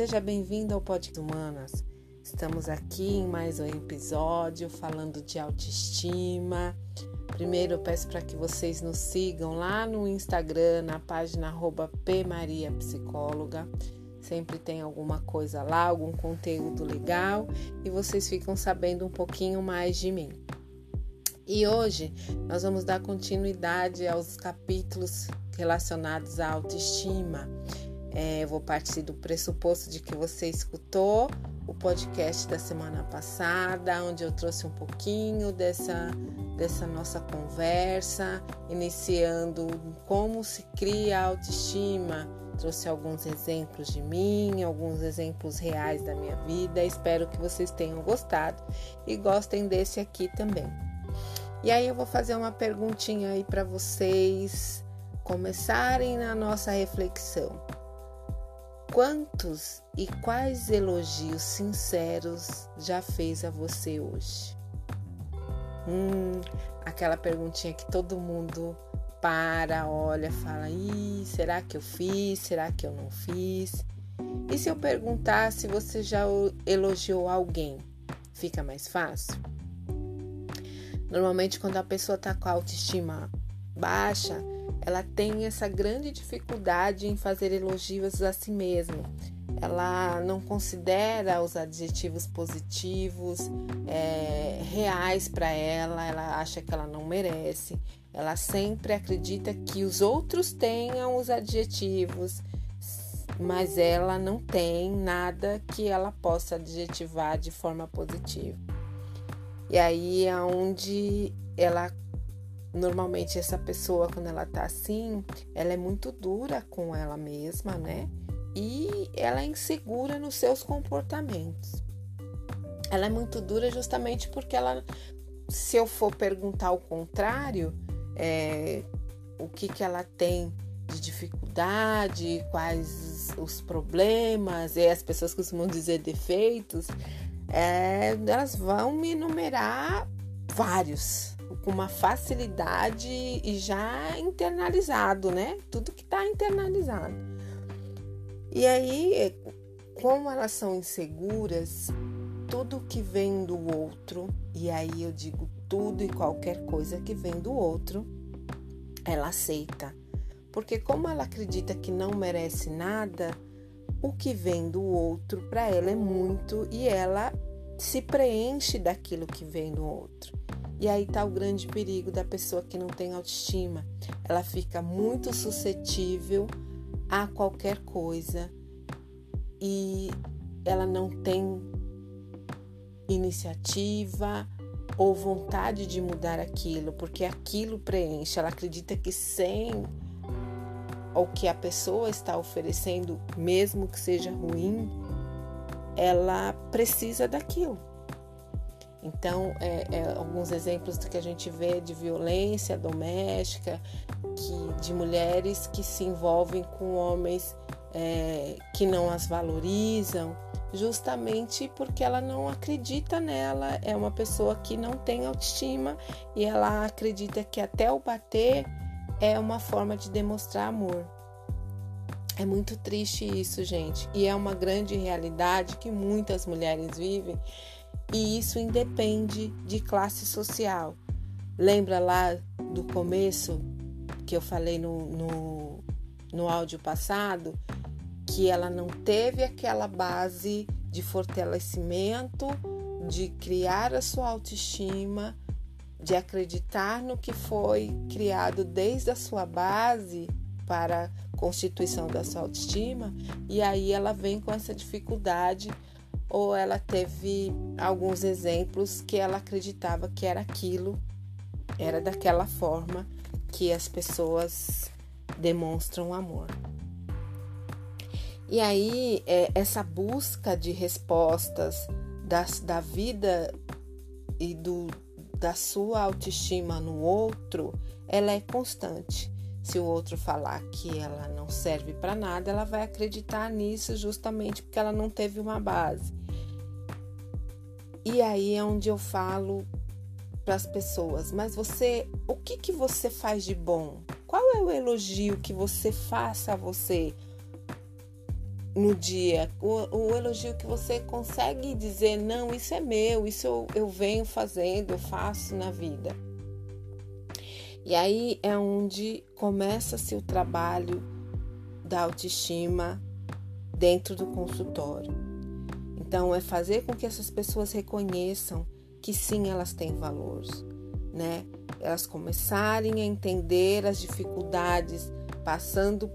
Seja bem-vindo ao Podcast Humanas. Estamos aqui em mais um episódio falando de autoestima. Primeiro eu peço para que vocês nos sigam lá no Instagram, na página pmariapsicóloga. Sempre tem alguma coisa lá, algum conteúdo legal e vocês ficam sabendo um pouquinho mais de mim. E hoje nós vamos dar continuidade aos capítulos relacionados à autoestima. É, vou partir do pressuposto de que você escutou o podcast da semana passada, onde eu trouxe um pouquinho dessa, dessa nossa conversa, iniciando como se cria a autoestima. Trouxe alguns exemplos de mim, alguns exemplos reais da minha vida. Espero que vocês tenham gostado e gostem desse aqui também. E aí eu vou fazer uma perguntinha aí para vocês começarem na nossa reflexão. Quantos e quais elogios sinceros já fez a você hoje? Hum, aquela perguntinha que todo mundo para, olha, fala: Ih, será que eu fiz? Será que eu não fiz? E se eu perguntar se você já elogiou alguém, fica mais fácil? Normalmente, quando a pessoa está com a autoestima baixa, ela tem essa grande dificuldade em fazer elogios a si mesma. Ela não considera os adjetivos positivos é, reais para ela, ela acha que ela não merece. Ela sempre acredita que os outros tenham os adjetivos, mas ela não tem nada que ela possa adjetivar de forma positiva. E aí é onde ela Normalmente essa pessoa quando ela tá assim, ela é muito dura com ela mesma, né? E ela é insegura nos seus comportamentos. Ela é muito dura justamente porque ela, se eu for perguntar o contrário, é, o que que ela tem de dificuldade, quais os problemas, e as pessoas costumam dizer defeitos, é, elas vão me enumerar vários, com uma facilidade e já internalizado, né? Tudo que está internalizado. E aí, como elas são inseguras, tudo que vem do outro, e aí eu digo tudo e qualquer coisa que vem do outro, ela aceita. Porque como ela acredita que não merece nada, o que vem do outro para ela é muito e ela se preenche daquilo que vem do outro. E aí está o grande perigo da pessoa que não tem autoestima. Ela fica muito suscetível a qualquer coisa e ela não tem iniciativa ou vontade de mudar aquilo, porque aquilo preenche. Ela acredita que sem o que a pessoa está oferecendo, mesmo que seja ruim, ela precisa daquilo. Então, é, é, alguns exemplos que a gente vê de violência doméstica, que, de mulheres que se envolvem com homens é, que não as valorizam, justamente porque ela não acredita nela, é uma pessoa que não tem autoestima e ela acredita que até o bater é uma forma de demonstrar amor. É muito triste isso, gente, e é uma grande realidade que muitas mulheres vivem e isso independe de classe social. Lembra lá do começo que eu falei no, no, no áudio passado que ela não teve aquela base de fortalecimento, de criar a sua autoestima, de acreditar no que foi criado desde a sua base para a constituição da sua autoestima, e aí ela vem com essa dificuldade ou ela teve alguns exemplos que ela acreditava que era aquilo, era daquela forma que as pessoas demonstram amor. E aí, é, essa busca de respostas das, da vida e do, da sua autoestima no outro, ela é constante. Se o outro falar que ela não serve para nada, ela vai acreditar nisso justamente porque ela não teve uma base. E aí é onde eu falo para as pessoas, mas você, o que que você faz de bom? Qual é o elogio que você faça a você? no dia, o, o, elogio que você consegue dizer, não, isso é meu, isso eu, eu venho fazendo, eu faço na vida. E aí é onde começa-se o trabalho da autoestima dentro do consultório. Então, é fazer com que essas pessoas reconheçam que sim, elas têm valor, né? Elas começarem a entender as dificuldades, passando,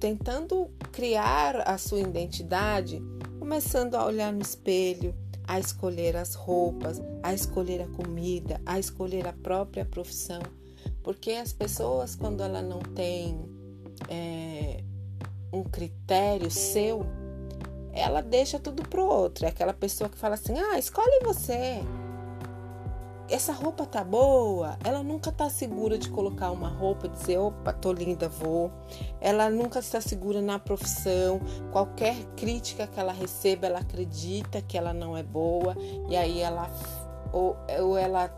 tentando criar a sua identidade, começando a olhar no espelho, a escolher as roupas, a escolher a comida, a escolher a própria profissão. Porque as pessoas, quando ela não tem é, um critério seu, ela deixa tudo pro outro. É aquela pessoa que fala assim: ah, escolhe você essa roupa tá boa, ela nunca tá segura de colocar uma roupa e dizer, opa, tô linda, vou. Ela nunca está segura na profissão. Qualquer crítica que ela receba, ela acredita que ela não é boa e aí ela ou, ou ela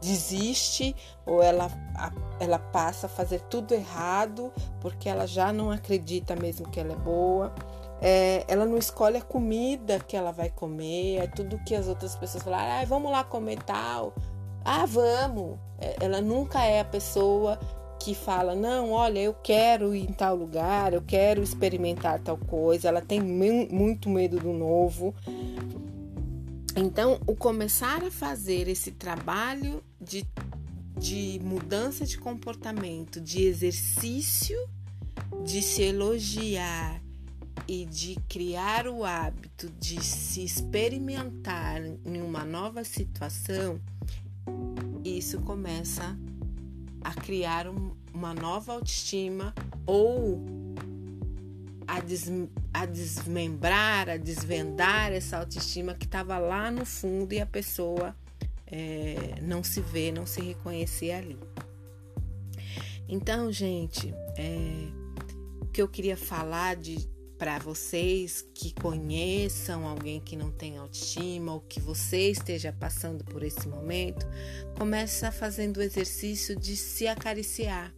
desiste ou ela, ela passa a fazer tudo errado porque ela já não acredita mesmo que ela é boa. É, ela não escolhe a comida que ela vai comer, é tudo que as outras pessoas falam, ah, vamos lá comer tal. Ah, vamos. É, ela nunca é a pessoa que fala: não, olha, eu quero ir em tal lugar, eu quero experimentar tal coisa. Ela tem muito medo do novo. Então, o começar a fazer esse trabalho de, de mudança de comportamento, de exercício, de se elogiar e de criar o hábito de se experimentar em uma nova situação isso começa a criar um, uma nova autoestima ou a, des, a desmembrar, a desvendar essa autoestima que estava lá no fundo e a pessoa é, não se vê, não se reconhecer ali. Então, gente, é, o que eu queria falar de para vocês que conheçam alguém que não tem autoestima ou que você esteja passando por esse momento, começa fazendo o exercício de se acariciar.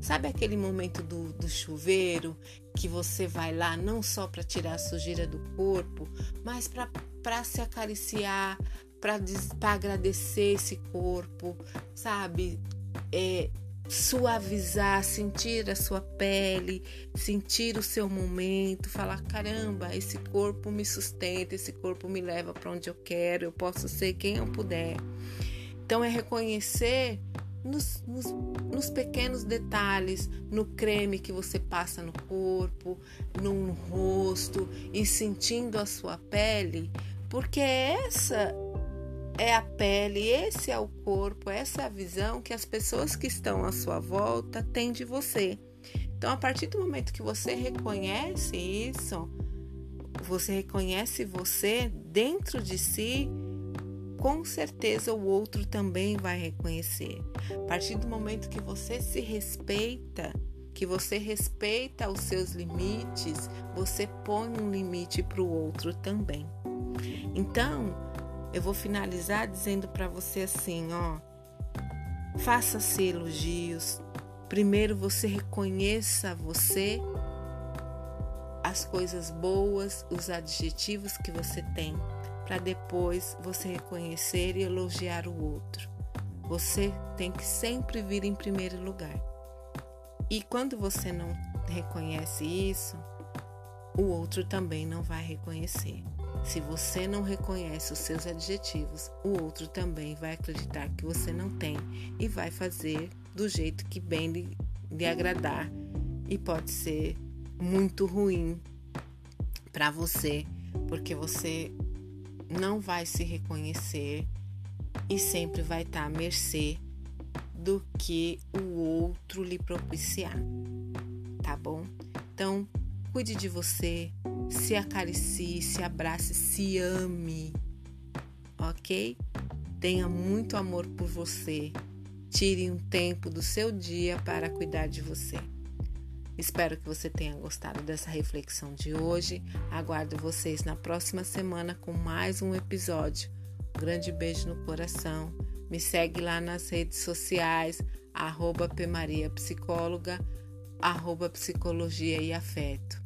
Sabe aquele momento do, do chuveiro que você vai lá não só para tirar a sujeira do corpo, mas para se acariciar, para agradecer esse corpo, sabe? É, suavizar, sentir a sua pele, sentir o seu momento, falar: caramba, esse corpo me sustenta, esse corpo me leva para onde eu quero, eu posso ser quem eu puder. Então, é reconhecer nos, nos, nos, pequenos detalhes, no creme que você passa no corpo, no rosto e sentindo a sua pele, porque essa é a pele, esse é o corpo, essa é a visão que as pessoas que estão à sua volta têm de você. Então, a partir do momento que você reconhece isso, você reconhece você dentro de si, com certeza o outro também vai reconhecer. A partir do momento que você se respeita, que você respeita os seus limites, você põe um limite para o outro também. Então, eu vou finalizar dizendo para você assim, ó. Faça-se elogios. Primeiro você reconheça você, as coisas boas, os adjetivos que você tem, para depois você reconhecer e elogiar o outro. Você tem que sempre vir em primeiro lugar. E quando você não reconhece isso, o outro também não vai reconhecer. Se você não reconhece os seus adjetivos, o outro também vai acreditar que você não tem e vai fazer do jeito que bem lhe, lhe agradar e pode ser muito ruim para você, porque você não vai se reconhecer e sempre vai estar tá à mercê do que o outro lhe propiciar, tá bom? Então, cuide de você, se acaricie, se abrace, se ame, ok? Tenha muito amor por você. Tire um tempo do seu dia para cuidar de você. Espero que você tenha gostado dessa reflexão de hoje. Aguardo vocês na próxima semana com mais um episódio. Um grande beijo no coração. Me segue lá nas redes sociais, arroba Psicóloga, arroba Psicologia e Afeto.